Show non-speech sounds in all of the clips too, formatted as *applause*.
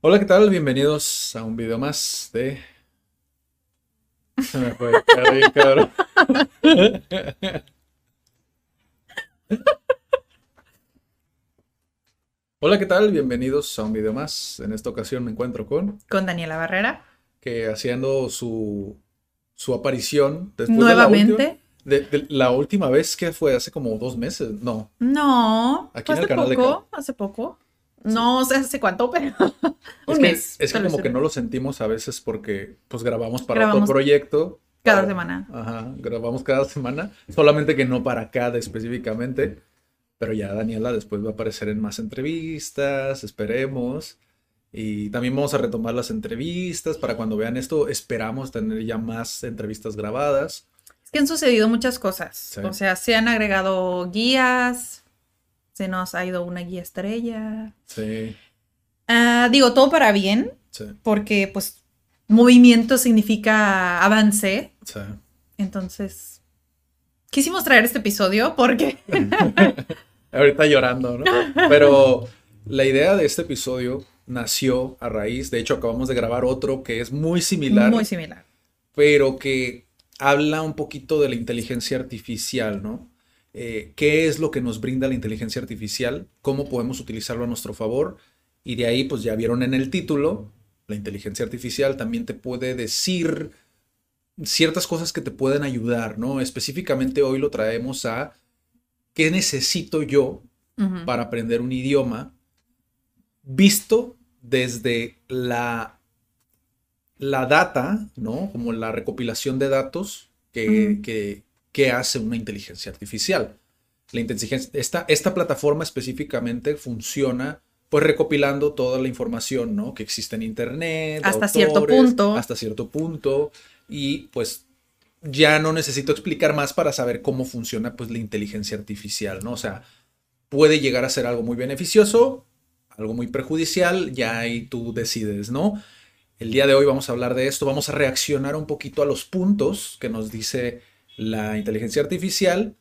Hola, ¿qué tal? Bienvenidos a un video más de... Se me fue, caray, cabrón. Hola, ¿qué tal? Bienvenidos a un video más. En esta ocasión me encuentro con con Daniela Barrera. que haciendo su, su aparición después Nuevamente. de la última, de, de la última vez que fue hace como dos meses, no, No, Aquí en el canal de poco, hace poco. No sé hace cuánto, pero *laughs* un es que, mes. es que tal vez como que no lo sentimos a veces porque pues grabamos para Grabamos otro proyecto. cada Para- semana. Ajá, grabamos cada semana, solamente que no para cada específicamente, pero ya Daniela después va a aparecer en más entrevistas, esperemos. Y también vamos a retomar las entrevistas para cuando vean esto, esperamos tener ya más entrevistas grabadas. Que han sucedido muchas cosas. Sí. O sea, se han agregado guías, se nos ha ido una guía estrella. Sí, Ah, digo, todo para bien, sí, porque pues movimiento significa avance. sí. Entonces, quisimos traer este episodio porque *laughs* Ahorita llorando, ¿no? Pero la idea de este episodio nació a raíz, de hecho acabamos de grabar otro que es muy similar. muy similar. pero que habla un poquito de la inteligencia artificial, ¿no? Eh, ¿Qué es lo que nos brinda la inteligencia artificial? ¿Cómo podemos utilizarlo a nuestro favor? Y de ahí, pues ya vieron en el título, la inteligencia artificial también te puede decir ciertas cosas que te pueden ayudar, ¿no? Específicamente hoy lo traemos a ¿qué necesito yo para aprender un idioma visto desde la, la data, ¿no? Como la recopilación de datos que, que- que hace una inteligencia artificial. La inteligencia, esta, esta plataforma específicamente funciona pues recopilando toda la información, ¿no? Que existe en internet. Hasta cierto punto. Hasta cierto punto. Y pues ya no necesito explicar más para saber cómo funciona pues la inteligencia artificial, ¿no? O sea, puede llegar a ser algo muy beneficioso, algo muy perjudicial, ya ahí tú decides, ¿no? El día de hoy vamos a hablar de esto, vamos a reaccionar un poquito a los puntos que nos dice la inteligencia artificial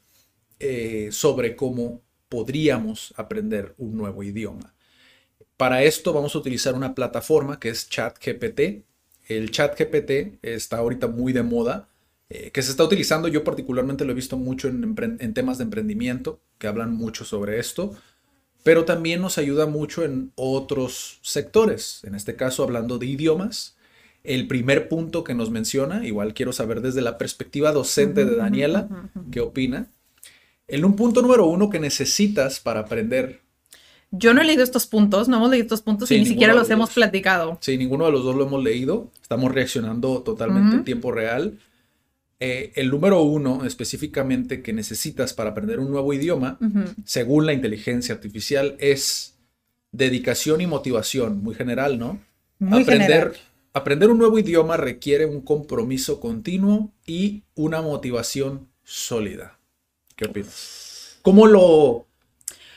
eh, sobre cómo podríamos aprender un nuevo idioma. Para esto vamos a utilizar una plataforma que es ChatGPT. El ChatGPT está ahorita muy de moda, eh, que se está utilizando. Yo particularmente lo he visto mucho en, temas de emprendimiento, que hablan mucho sobre esto, pero también nos ayuda mucho en otros sectores. En este caso, hablando de idiomas. El primer punto que nos menciona, igual quiero saber desde la perspectiva docente de Daniela, ¿qué opina? En un punto número uno que necesitas para aprender Yo no he leído estos puntos, no hemos leído estos puntos Sí, y ni siquiera los los hemos platicado. Sí, ninguno de los dos lo hemos leído. Estamos reaccionando totalmente en tiempo real. Eh, el número uno específicamente que necesitas para aprender un nuevo idioma, según la inteligencia artificial, es dedicación y motivación, muy general, ¿no? Muy aprender, general. aprender un nuevo idioma requiere un compromiso continuo y una motivación sólida. ¿Qué opinas? ¿Cómo lo,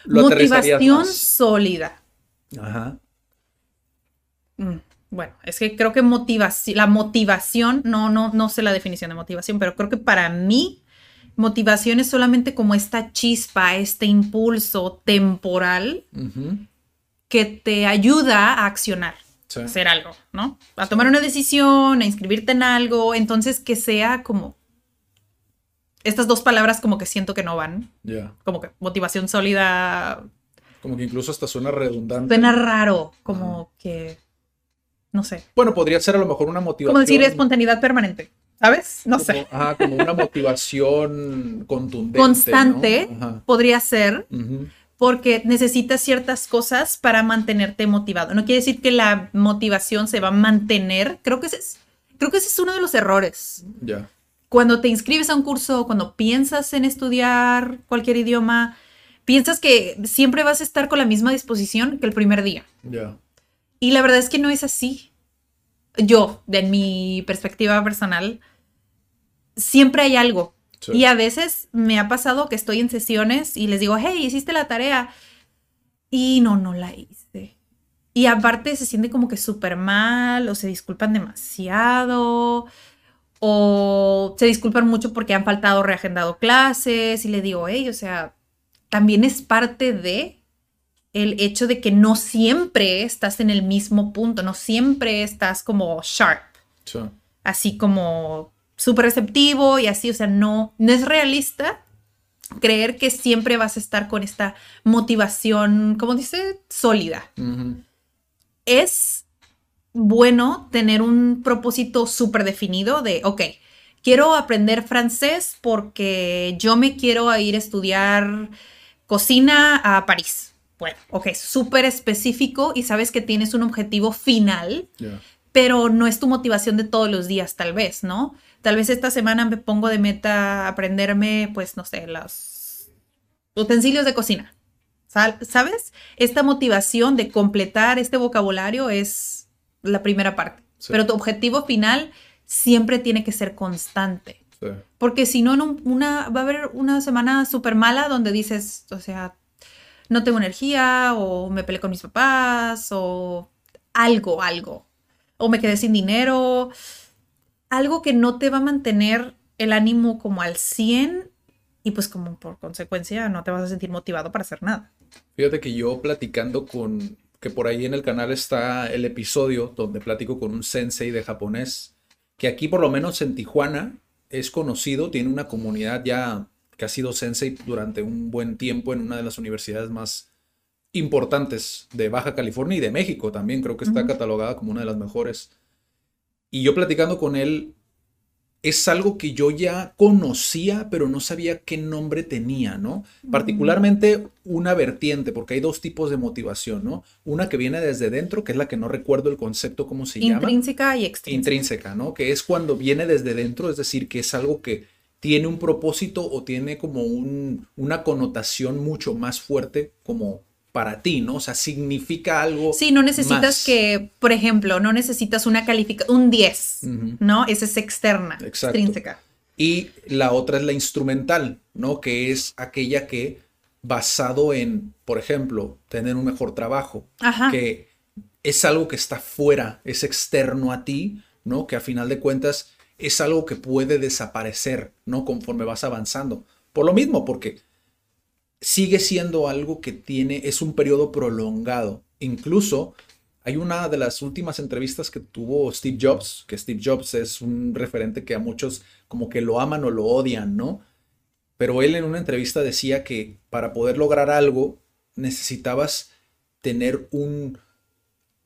Motivación sólida. Ajá. Mm, Bueno, es que creo que motivación, la motivación, no, no, no sé la definición de motivación, pero creo que para mí motivación es solamente como esta chispa, este impulso temporal que te ayuda a accionar, Sí. a hacer algo, ¿no? A tomar una decisión, a inscribirte en algo, entonces que sea como estas dos palabras como que siento que no van, Ya. como que motivación sólida, Como que incluso hasta suena redundante. suena raro, como que, no sé, Bueno, podría ser a lo mejor una motivación. como decir espontaneidad permanente, ¿sabes? No como- sé. Ajá, como una motivación contundente. Constante podría ser porque necesitas ciertas cosas para mantenerte motivado. No quiere decir que la motivación se va a mantener. Creo que ese es, creo que ese es uno de los errores. Ya. cuando te inscribes a un curso, cuando piensas en estudiar cualquier idioma, piensas que siempre vas a estar con la misma disposición que el primer día. Ya. Y la verdad es que no es así. Yo, de mi perspectiva personal, siempre hay algo. Sí. Y a veces me ha pasado que estoy en sesiones y les digo, hey, hiciste la tarea. Y no, no la hice. Y aparte se siente como que súper mal o se disculpan demasiado o se disculpan mucho porque han faltado, reagendado clases y le digo, hey, o sea, también es parte de el hecho de que no siempre estás en el mismo punto, no siempre estás como sharp, Sí. así como súper receptivo y así, o sea, no, no es realista creer que siempre vas a estar con esta motivación, como dice, sólida. Es bueno tener un propósito súper definido de, ok, quiero aprender francés porque yo me quiero ir a estudiar cocina a París. Bueno, ok, súper específico y sabes que tienes un objetivo final, pero no es tu motivación de todos los días, tal vez, ¿no? Tal vez esta semana me pongo de meta aprenderme, pues, no sé, los utensilios de cocina. ¿Sabes? Esta motivación de completar este vocabulario es la primera parte. Sí. Pero tu objetivo final siempre tiene que ser constante. Sí. Porque si no, en un- una, va a haber una semana súper mala donde dices, o sea, no tengo energía, o me peleé con mis papás, o algo, algo. O me quedé sin dinero. Algo que no te va a mantener el ánimo como al 100 y pues como por consecuencia no te vas a sentir motivado para hacer nada. Fíjate que yo platicando con, que por ahí en el canal está el episodio donde platico con un sensei de japonés, que aquí por lo menos en Tijuana es conocido, tiene una comunidad ya que ha sido sensei durante un buen tiempo en una de las universidades más importantes de Baja California y de México también, creo que está catalogada como una de las mejores. Y yo platicando con él, es algo que yo ya conocía, pero no sabía qué nombre tenía, ¿no? Particularmente una vertiente, porque hay dos tipos de motivación, ¿no? Una que viene desde dentro, que es la que no recuerdo el concepto, cómo se llama. Intrínseca y extrínseca. Intrínseca, ¿no? Que es cuando viene desde dentro, es decir, que es algo que tiene un propósito o tiene como un- una connotación mucho más fuerte como para ti, ¿no? O sea, significa algo. Sí, no necesitas más. que, por ejemplo, no necesitas una calificación, un 10, Ujú. ¿no? Esa es externa, Exacto. extrínseca. Y la otra es la instrumental, ¿no? Que es aquella que basado en, por ejemplo, tener un mejor trabajo, Ajá. que es algo que está fuera, es externo a ti, ¿no? Que a final de cuentas es algo que puede desaparecer, ¿no? Conforme vas avanzando. Por lo mismo, porque sigue siendo algo que tiene, es un periodo prolongado. Incluso hay una de las últimas entrevistas que tuvo Steve Jobs, que Steve Jobs es un referente que a muchos como que lo aman o lo odian, ¿no? Pero él en una entrevista decía que para poder lograr algo necesitabas tener un,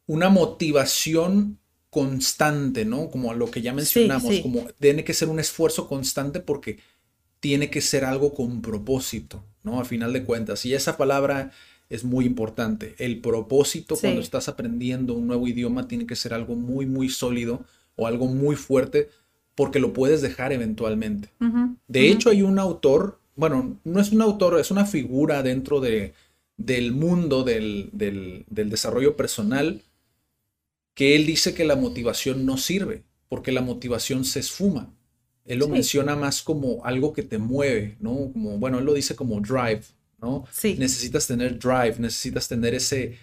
una motivación constante, ¿no? Como a lo que ya mencionamos, sí. como tiene que ser un esfuerzo constante porque tiene que ser algo con propósito, ¿no? A final de cuentas. Y esa palabra es muy importante. El propósito Sí. cuando estás aprendiendo un nuevo idioma tiene que ser algo muy, muy sólido o algo muy fuerte porque lo puedes dejar eventualmente. De hecho, hay un autor, bueno, no es un autor, es una figura dentro de, del mundo del, del- del desarrollo personal que él dice que la motivación no sirve, porque la motivación se esfuma. Él lo Sí. menciona más como algo que te mueve, ¿no? Como, bueno, él lo dice como drive, ¿no? Sí. Necesitas tener drive, necesitas tener ese,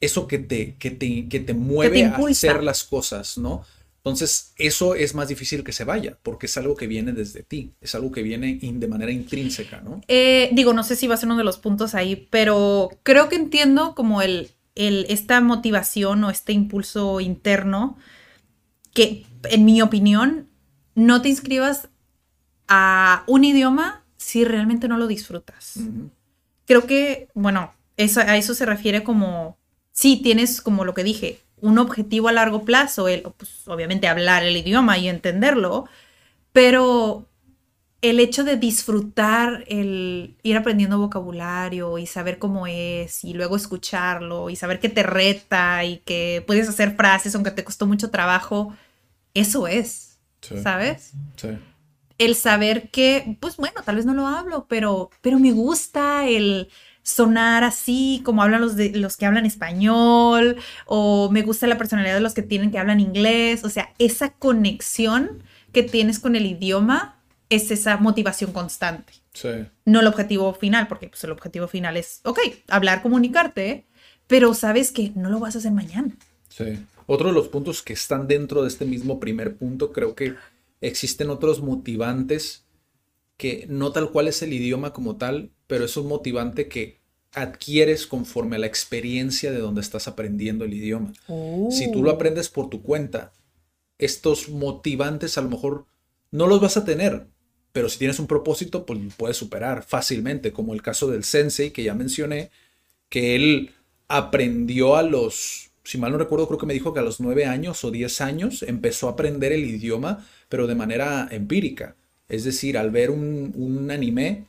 eso que te, que te, que te mueve a hacer las cosas, ¿no? Entonces, eso es más difícil que se vaya, porque es algo que viene desde ti, es algo que viene in- de manera intrínseca, ¿no? Eh, digo, no sé si va a ser uno de los puntos ahí, pero creo que entiendo como el, el, esta motivación o este impulso interno que, en mi opinión, no te inscribas a un idioma si realmente no lo disfrutas. Creo que, bueno, eso, a eso se refiere como, sí, tienes como lo que dije, un objetivo a largo plazo, el, pues, obviamente hablar el idioma y entenderlo, pero el hecho de disfrutar el ir aprendiendo vocabulario y saber cómo es y luego escucharlo y saber que te reta y que puedes hacer frases aunque te costó mucho trabajo, eso es, Sí, ¿sabes? sí. el saber que, pues bueno, tal vez no lo hablo, pero, pero me gusta el sonar así como hablan los, de, los que hablan español o me gusta la personalidad de los que tienen que hablan inglés, o sea, esa conexión que tienes con el idioma es esa motivación constante. Sí. No el objetivo final, porque pues, el objetivo final es, ok, hablar, comunicarte, pero sabes que no lo vas a hacer mañana. Sí. Otro de los puntos que están dentro de este mismo primer punto, creo que existen otros motivantes que no tal cual es el idioma como tal, pero es un motivante que adquieres conforme a la experiencia de donde estás aprendiendo el idioma. Si tú lo aprendes por tu cuenta, estos motivantes a lo mejor no los vas a tener, pero si tienes un propósito, pues puedes superar fácilmente, como el caso del sensei que ya mencioné, que él aprendió a los, si mal no recuerdo, creo que me dijo que a los nueve años o diez años empezó a aprender el idioma, pero de manera empírica. Es decir, al ver un, un anime,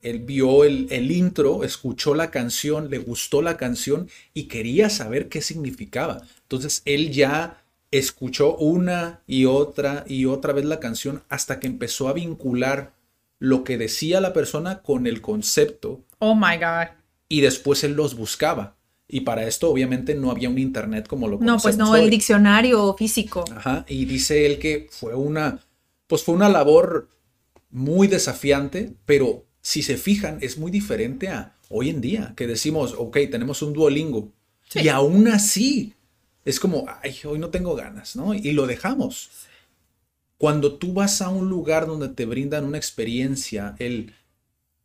él vio el, el, intro, escuchó la canción, le gustó la canción y quería saber qué significaba. Entonces él ya escuchó una y otra y otra vez la canción hasta que empezó a vincular lo que decía la persona con el concepto. Oh my God. Y después él los buscaba. Y para esto obviamente no había un internet como lo No, pues no, hoy. el diccionario físico. Ajá, y dice él que fue una, pues fue una labor muy desafiante, pero si se fijan es muy diferente a hoy en día, que decimos, ok, tenemos un Duolingo. Sí. Y aún así es como, ay, hoy no tengo ganas, ¿no? Y lo dejamos. Cuando tú vas a un lugar donde te brindan una experiencia, el,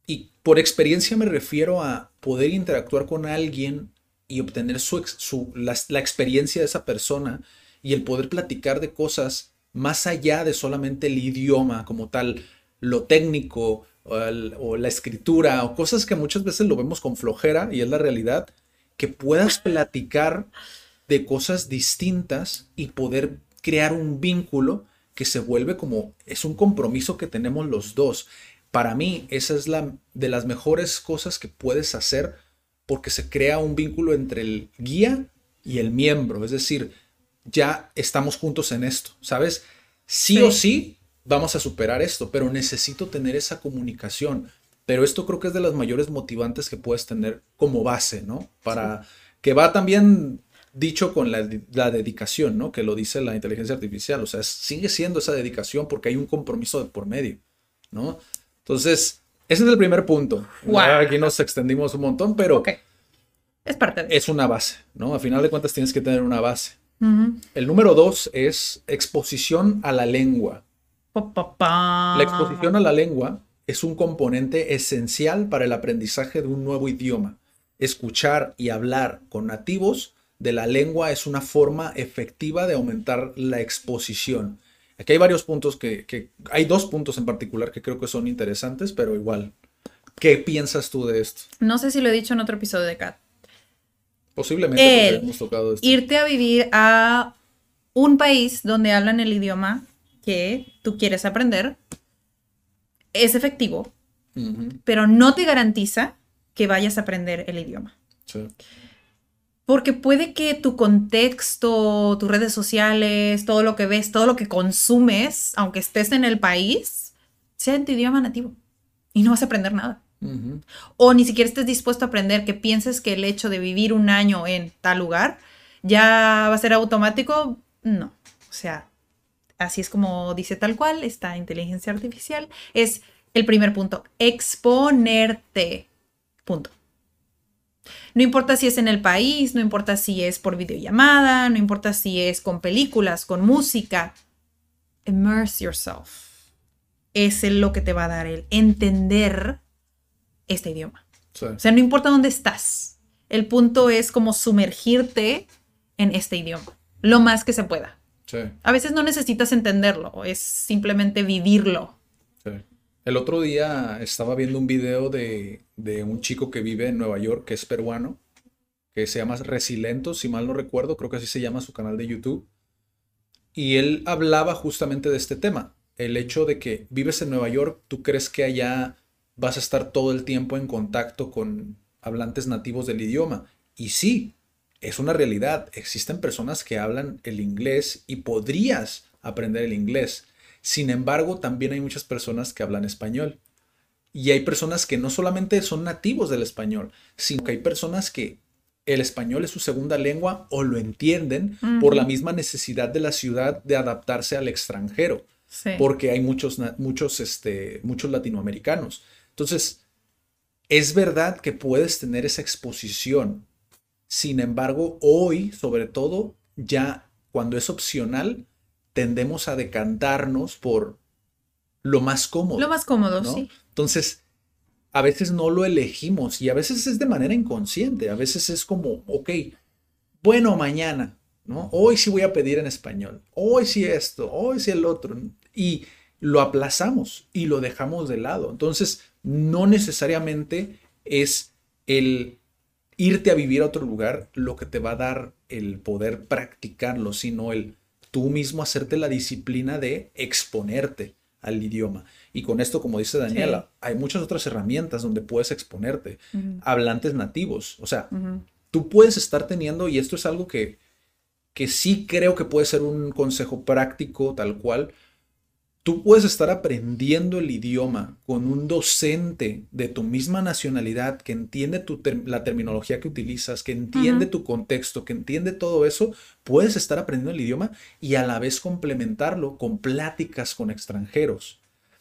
y por experiencia me refiero a poder interactuar con alguien y obtener su, su la, la, experiencia de esa persona y el poder platicar de cosas más allá de solamente el idioma como tal, lo técnico o, la escritura o cosas que muchas veces lo vemos con flojera y es la realidad, que puedas platicar de cosas distintas y poder crear un vínculo que se vuelve como es un compromiso que tenemos los dos. Para mí, esa es la de las mejores cosas que puedes hacer porque se crea un vínculo entre el guía y el miembro. Es decir, ya estamos juntos en esto, ¿sabes? Sí, sí, o sí vamos a superar esto, pero necesito tener esa comunicación. Pero esto creo que es de las mayores motivantes que puedes tener como base, ¿no? Para sí. que va también dicho con la, la, dedicación, ¿no? Que lo dice la inteligencia artificial. O sea, sigue siendo esa dedicación porque hay un compromiso de por medio, ¿no? Entonces, ese es el primer punto. Wow. Aquí nos extendimos un montón, pero okay. es parte de Es una base, ¿no? A final de cuentas tienes que tener una base. Uh -huh. El número dos es exposición a la lengua. Pa, pa, pa. La exposición a la lengua es un componente esencial para el aprendizaje de un nuevo idioma. Escuchar y hablar con nativos de la lengua es una forma efectiva de aumentar la exposición. Aquí hay varios puntos que, que, hay dos puntos en particular que creo que son interesantes, pero igual, ¿qué piensas tú de esto? No sé si lo he dicho en otro episodio de Cat. Posiblemente el hemos tocado esto. irte a vivir a un país donde hablan el idioma que tú quieres aprender es efectivo, uh -huh. pero no te garantiza que vayas a aprender el idioma. Sí. Porque puede que tu contexto, tus redes sociales, todo lo que ves, todo lo que consumes, aunque estés en el país, sea en tu idioma nativo. Y no vas a aprender nada. Uh -huh. O ni siquiera estés dispuesto a aprender, que pienses que el hecho de vivir un año en tal lugar ya va a ser automático. No. O sea, así es como dice tal cual esta inteligencia artificial. Es el primer punto, exponerte. Punto. No importa si es en el país, no importa si es por videollamada, no importa si es con películas, con música. Immerse yourself. Es lo que te va a dar el entender este idioma. Sí. O sea, no importa dónde estás. El punto es como sumergirte en este idioma. Lo más que se pueda. Sí. A veces no necesitas entenderlo, es simplemente vivirlo. El otro día estaba viendo un video de, de, un chico que vive en Nueva York, que es peruano, que se llama Resilento, si mal no recuerdo, creo que así se llama su canal de YouTube. Y él hablaba justamente de este tema, el hecho de que vives en Nueva York, tú crees que allá vas a estar todo el tiempo en contacto con hablantes nativos del idioma. Y sí, es una realidad, existen personas que hablan el inglés y podrías aprender el inglés Sin embargo, también hay muchas personas que hablan español. Y hay personas que no solamente son nativos del español, sino que hay personas que el español es su segunda lengua o lo entienden por la misma necesidad de la ciudad de adaptarse al extranjero. Porque hay muchos, muchos, este, muchos latinoamericanos. Entonces, es verdad que puedes tener esa exposición. Sin embargo, hoy, sobre todo, ya cuando es opcional, tendemos a decantarnos por lo más cómodo. Lo más cómodo, sí. Entonces, a veces no lo elegimos y a veces es de manera inconsciente, a veces es como, ok, bueno, mañana, ¿no? Hoy sí voy a pedir en español, hoy sí esto, hoy sí el otro, y lo aplazamos y lo dejamos de lado. Entonces, no necesariamente es el irte a vivir a otro lugar lo que te va a dar el poder practicarlo, sino el tú mismo hacerte la disciplina de exponerte al idioma. Y con esto, como dice Daniela, hay muchas otras herramientas donde puedes exponerte. Hablantes nativos. O sea, tú puedes estar teniendo, y esto es algo que, que sí creo que puede ser un consejo práctico tal cual, Tú puedes estar aprendiendo el idioma con un docente de tu misma nacionalidad que entiende la terminología que utilizas, que entiende tu contexto, que entiende todo eso. Puedes estar aprendiendo el idioma y a la vez complementarlo con pláticas con extranjeros.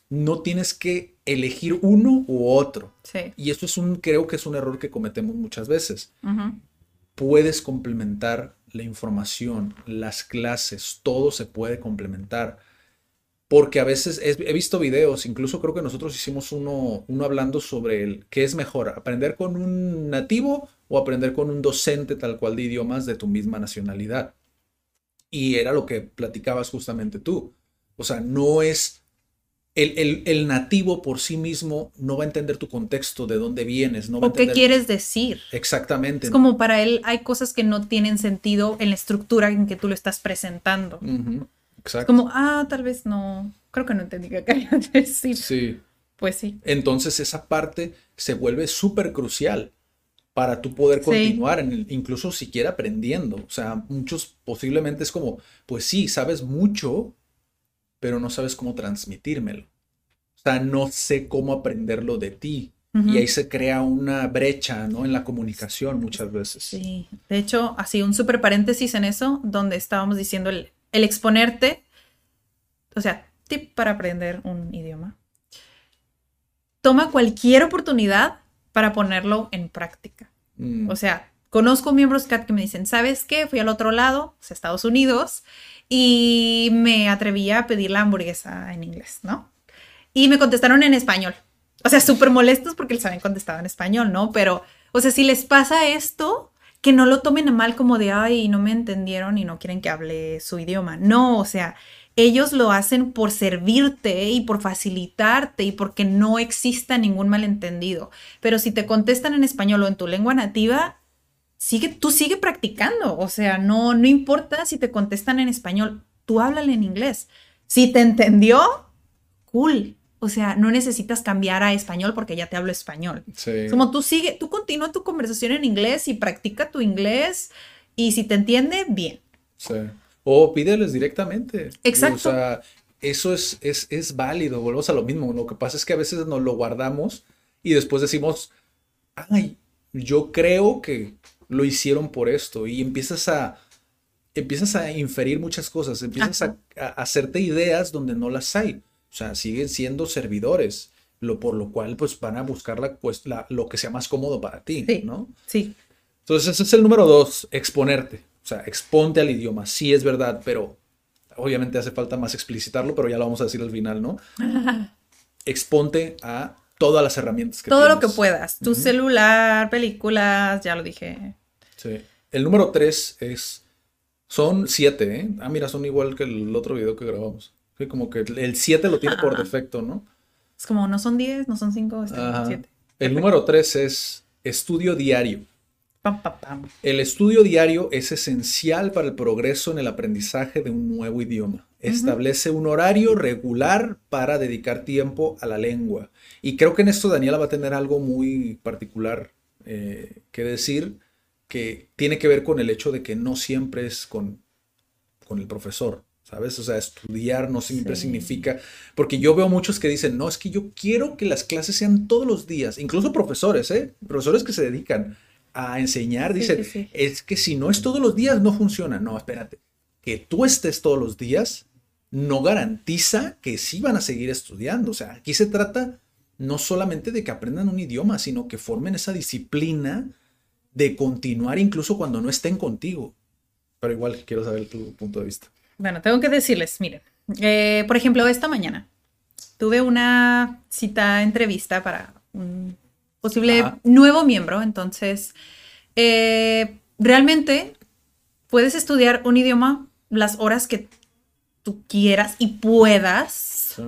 No tienes que elegir uno u otro. Y esto es un, creo que es un error que cometemos muchas veces. Puedes complementar la información, las clases, todo se puede complementar porque a veces he visto videos, incluso creo que nosotros hicimos uno, uno hablando sobre el qué es mejor, aprender con un nativo o aprender con un docente tal cual de idiomas de tu misma nacionalidad. Y era lo que platicabas justamente tú. O sea, no es el, el, nativo por sí mismo no va a entender tu contexto, de dónde vienes, no va o qué quieres decir. Exactamente. Es como para él hay cosas que no tienen sentido en la estructura en que tú lo estás presentando. Exacto. Como, ah, tal vez no, creo que no entendí qué *laughs* quería decir. Sí. Pues sí. Entonces esa parte se vuelve súper crucial para tú poder continuar, en incluso siquiera aprendiendo. O sea, muchos posiblemente es como, pues sí, sabes mucho, pero no sabes cómo transmitírmelo. O sea, no sé cómo aprenderlo de ti. Y ahí se crea una brecha, ¿no? En la comunicación muchas veces. Sí, de hecho, así un súper paréntesis en eso, donde estábamos diciendo el, el exponerte, o sea, tip para aprender un idioma. Toma cualquier oportunidad para ponerlo en práctica. Mm. O sea, conozco miembros CAT que me dicen, ¿sabes qué? Fui al otro lado, a Estados Unidos, y me atreví a pedir la hamburguesa en inglés, ¿no? Y me contestaron en español. O sea, súper molestos porque les habían contestado en español, ¿no? Pero, o sea, si les pasa esto, que no lo tomen a mal como de, ay, no me entendieron y no quieren que hable su idioma. No, o sea, ellos lo hacen por servirte y por facilitarte y porque no exista ningún malentendido. Pero si te contestan en español o en tu lengua nativa, sigue, tú sigue practicando. O sea, no, no importa si te contestan en español, tú háblale en inglés. Si te entendió, cool. O sea, no necesitas cambiar a español porque ya te hablo español. Sí. Como tú sigue, tú continúa tu conversación en inglés y practica tu inglés y si te entiende, bien. Sí. O pídeles directamente. Exacto. O sea, eso es, es, es válido. Volvemos a lo mismo. Lo que pasa es que a veces nos lo guardamos y después decimos, ay, yo creo que lo hicieron por esto. Y empiezas a, empiezas a inferir muchas cosas, empiezas a, a, hacerte ideas donde no las hay. O sea, siguen siendo servidores, lo, por lo cual pues van a buscar la, pues, lo que sea más cómodo para ti, ¿no? Sí. Entonces ese es el número dos, exponerte. O sea, exponte al idioma, sí es verdad, pero obviamente hace falta más explicitarlo, pero ya lo vamos a decir al final, ¿no? *laughs* exponte a todas las herramientas que Todo lo que puedas, tu celular, películas, ya lo dije. Sí. El número tres es, son siete, ¿eh? Ah, mira, son igual que el otro video que grabamos como que el 7 lo tiene por defecto, ¿no? Es como no son 10, no son 5, es 7. El número 3 es estudio diario. El estudio diario es esencial para el progreso en el aprendizaje de un nuevo idioma. Establece un horario regular para dedicar tiempo a la lengua. Y creo que en esto Daniela va a tener algo muy particular eh, que decir, que tiene que ver con el hecho de que no siempre es con, con el profesor ¿sabes? O sea, estudiar no siempre significa, porque yo veo muchos que dicen, no, es que yo quiero que las clases sean todos los días, incluso profesores, ¿eh? Profesores que se dedican a enseñar, dicen, es que si no es todos los días, no funciona. No, espérate, que tú estés todos los días no garantiza que sí van a seguir estudiando. O sea, aquí se trata no solamente de que aprendan un idioma, sino que formen esa disciplina de continuar incluso cuando no estén contigo. Pero igual quiero saber tu punto de vista. Bueno, tengo que decirles, miren, eh, por ejemplo, esta mañana tuve una cita entrevista para un posible nuevo miembro, entonces eh, realmente puedes estudiar un idioma las horas que tú quieras y puedas.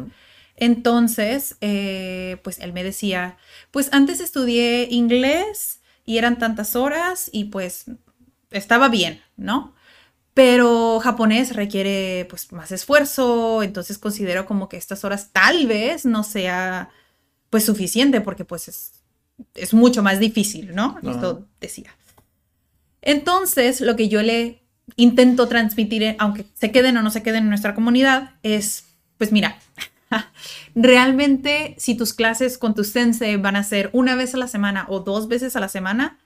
Entonces, eh, pues él me decía, pues antes estudié inglés y eran tantas horas y pues estaba bien, ¿no? Pero japonés requiere pues más esfuerzo, entonces considero como que estas horas tal vez no sea pues suficiente porque pues es, es mucho más difícil, ¿no? Esto decía. Entonces, lo que yo le intento transmitir, aunque se queden o no se queden en nuestra comunidad, es, pues mira, *laughs* realmente si tus clases con tu sensei van a ser una vez a la semana o dos veces a la semana,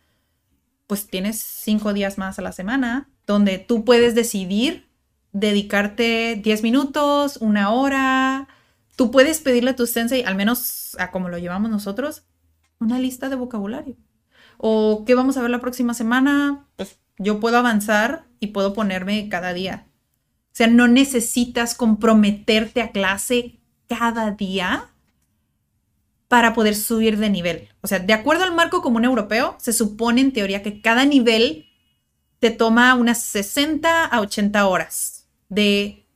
pues tienes cinco días más a la semana donde tú puedes decidir dedicarte 10 minutos, una hora. Tú puedes pedirle a tu sensei, al menos a como lo llevamos nosotros, una lista de vocabulario. O qué vamos a ver la próxima semana, pues yo puedo avanzar y puedo ponerme cada día. O sea, no necesitas comprometerte a clase cada día para poder subir de nivel. O sea, de acuerdo al marco común europeo, se supone en teoría que cada nivel te toma unas 60 a 80 horas de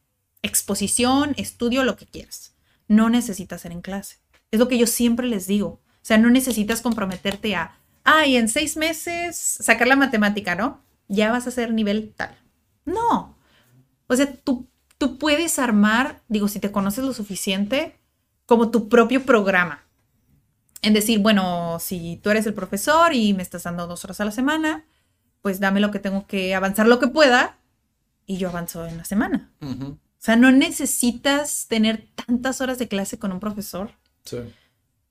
exposición, estudio, lo que quieras. No necesitas ser en clase. Es lo que yo siempre les digo. O sea, no necesitas comprometerte a, ay, en seis meses sacar la matemática, ¿no? ya vas a ser nivel tal. No. O sea, tú, tú puedes armar, digo, si te conoces lo suficiente, como tu propio programa. En decir, bueno, si tú eres el profesor y me estás dando dos horas a la semana, pues dame lo que tengo que avanzar lo que pueda y yo avanzo en la semana. O sea, no necesitas tener tantas horas de clase con un profesor. Sí.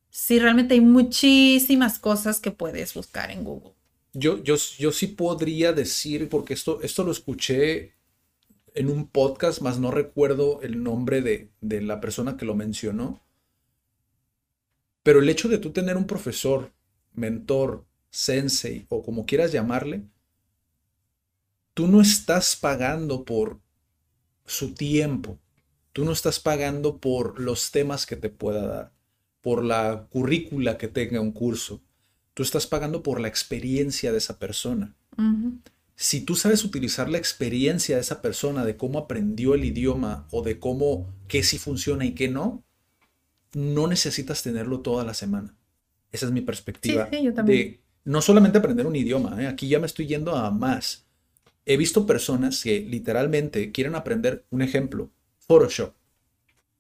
Sí, realmente hay muchísimas cosas que puedes buscar en Google. Yo, yo, yo sí podría decir, porque esto, esto lo escuché en un podcast, más no recuerdo el nombre de, de la persona que lo mencionó. Pero el hecho de tú tener un profesor, mentor, sensei o como quieras llamarle, tú no estás pagando por su tiempo, tú no estás pagando por los temas que te pueda dar, por la currícula que tenga un curso, Tú estás pagando por la experiencia de esa persona. Si tú sabes utilizar la experiencia de esa persona, de cómo aprendió el idioma o de cómo, qué sí funciona y qué no, no necesitas tenerlo toda la semana. Esa es mi perspectiva. Sí, yo también. De no solamente aprender un idioma, ¿eh? aquí ya me estoy yendo a más. He visto personas que literalmente quieren aprender, un ejemplo, Photoshop,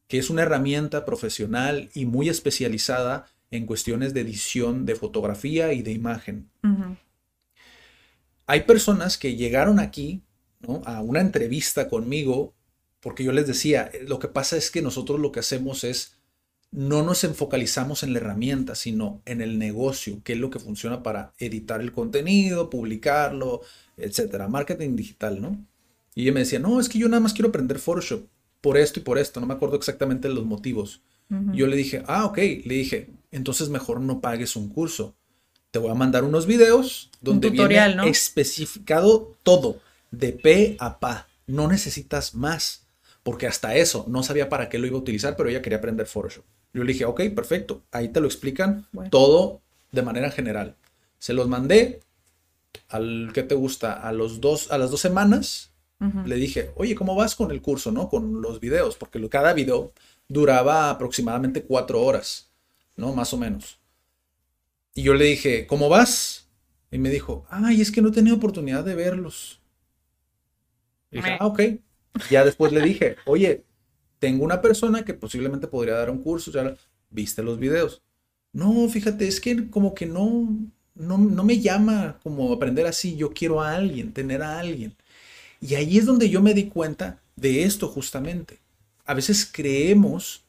que es una herramienta profesional y muy especializada en cuestiones de edición de fotografía y de imagen. Hay personas que llegaron aquí a una entrevista conmigo porque yo les decía, eh, lo que pasa es que nosotros lo que hacemos es, no nos enfocalizamos en la herramienta, sino en el negocio, que es lo que funciona para editar el contenido, publicarlo, etcétera, marketing digital, ¿no? Y ella me decía, no, es que yo nada más quiero aprender Photoshop por esto y por esto, no me acuerdo exactamente los motivos. Yo le dije, ah, ok, le dije, entonces mejor no pagues un curso. Te voy a mandar unos videos donde viene especificado todo, de P a pa. No necesitas más, porque hasta eso no sabía para qué lo iba a utilizar, pero ella quería aprender Photoshop. Yo le dije, ok, perfecto, ahí te lo explican todo de manera general. Se los mandé al que te gusta a los dos a las dos semanas. Le dije, oye, ¿cómo vas con el curso, no? Con los videos, porque cada video duraba aproximadamente cuatro horas, ¿no? Más o menos. Y yo le dije, ¿cómo vas? Y me dijo, ay, es que no he tenido oportunidad de verlos. Y dije, ah, ok. Ya después le dije, oye, tengo una persona que posiblemente podría dar un curso, ya viste los videos. No, fíjate, es que como que no, no, no me llama como aprender así, yo quiero a alguien, tener a alguien. Y ahí es donde yo me di cuenta de esto justamente. A veces creemos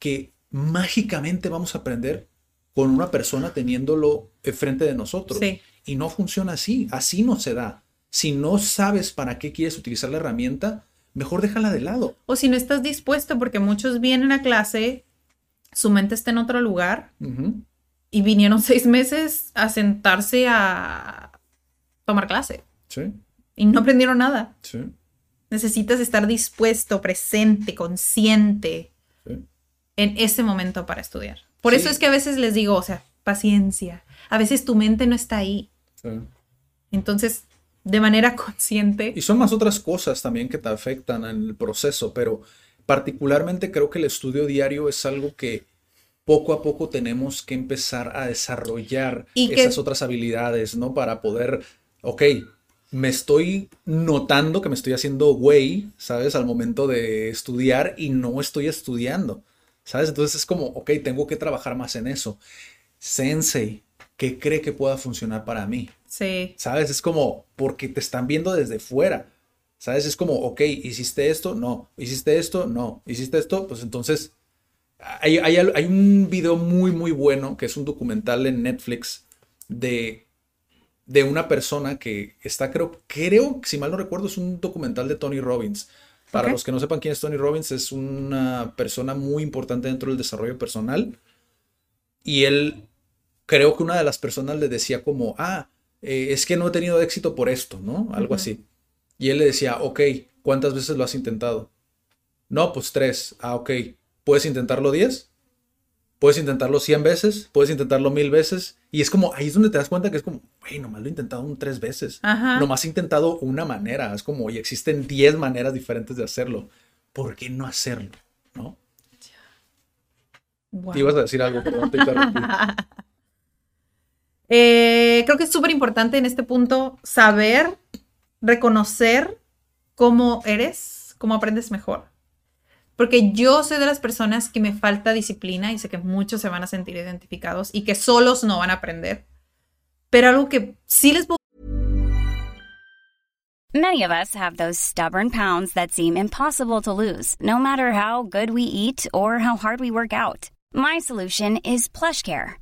que mágicamente vamos a aprender con una persona teniéndolo enfrente de nosotros. Y no funciona así, así no se da. Si no sabes para qué quieres utilizar la herramienta, mejor déjala de lado. O si no estás dispuesto, porque muchos vienen a clase, su mente está en otro lugar y vinieron *laughs* seis meses a sentarse a tomar clase. Sí. Y no aprendieron nada. Sí. Necesitas estar dispuesto, presente, consciente en ese momento para estudiar. Por eso es que a veces les digo, o sea, paciencia. A veces tu mente no está ahí. Sí. Entonces, de manera *laughs* consciente. Y son más otras cosas también que te afectan en el proceso, pero particularmente creo que el estudio diario es algo que poco a poco tenemos que empezar a desarrollar esas otras habilidades, ¿no? Para poder, ok, me estoy notando que me estoy haciendo güey, ¿sabes? Al momento de estudiar y no estoy estudiando, ¿sabes? Entonces es como, ok, tengo que trabajar más en eso. Sensei, ¿qué cree que pueda funcionar para mí? Sí. ¿Sabes? Es como, porque te están viendo desde fuera. ¿Sabes? Es como, ok, hiciste esto, no. Hiciste esto, no. Hiciste esto, pues entonces. Hay, hay un video muy, muy bueno que es un documental en Netflix de de una persona que está, creo, creo, si mal no recuerdo, es un documental de Tony Robbins. Para los que no sepan quién es Tony Robbins, es una persona muy importante dentro del desarrollo personal. Y él, creo que una de las personas le decía como, ah, eh, es que no he tenido éxito por esto, ¿no? Algo así. Y él le decía, ok, ¿cuántas veces lo has intentado? No, pues tres. Ah, ok. ¿Puedes intentarlo diez? Puedes intentarlo 100 veces, puedes intentarlo mil veces. Y es como, ahí es donde te das cuenta que es como, güey, nomás lo he intentado un tres veces. Nomás he intentado una manera. Es como, y existen 10 maneras diferentes de hacerlo. ¿Por qué no hacerlo? ¿No? Te ibas a decir algo, perdón, te *laughs* eh, creo que es súper importante en este punto saber, reconocer cómo eres, cómo aprendes mejor. Porque yo soy de las personas que me falta disciplina y sé que muchos se van a sentir identificados y que solos no van a aprender. Pero algo que sí les Many of us have those stubborn pounds that seem impossible to lose, no matter how good we eat or how hard we work out. My solution is PlushCare.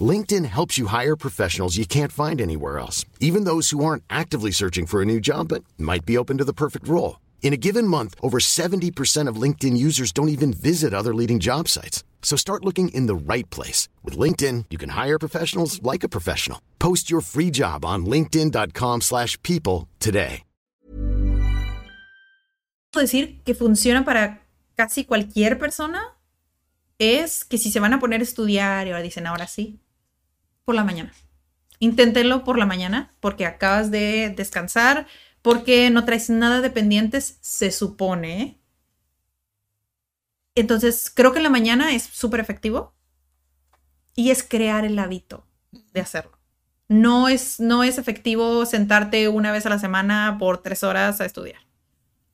LinkedIn helps you hire professionals you can't find anywhere else, even those who aren't actively searching for a new job but might be open to the perfect role. In a given month, over 70% of LinkedIn users don't even visit other leading job sites. So start looking in the right place. With LinkedIn, you can hire professionals like a professional. Post your free job on linkedin.com slash people today. decir que funciona para casi cualquier persona es que si se van a poner a estudiar y ahora dicen, ahora sí, la mañana. Inténtenlo por la mañana porque acabas de descansar, porque no traes nada de pendientes, se supone. Entonces, creo que en la mañana es súper efectivo y es crear el hábito de hacerlo. No es, no es efectivo sentarte una vez a la semana por tres horas a estudiar.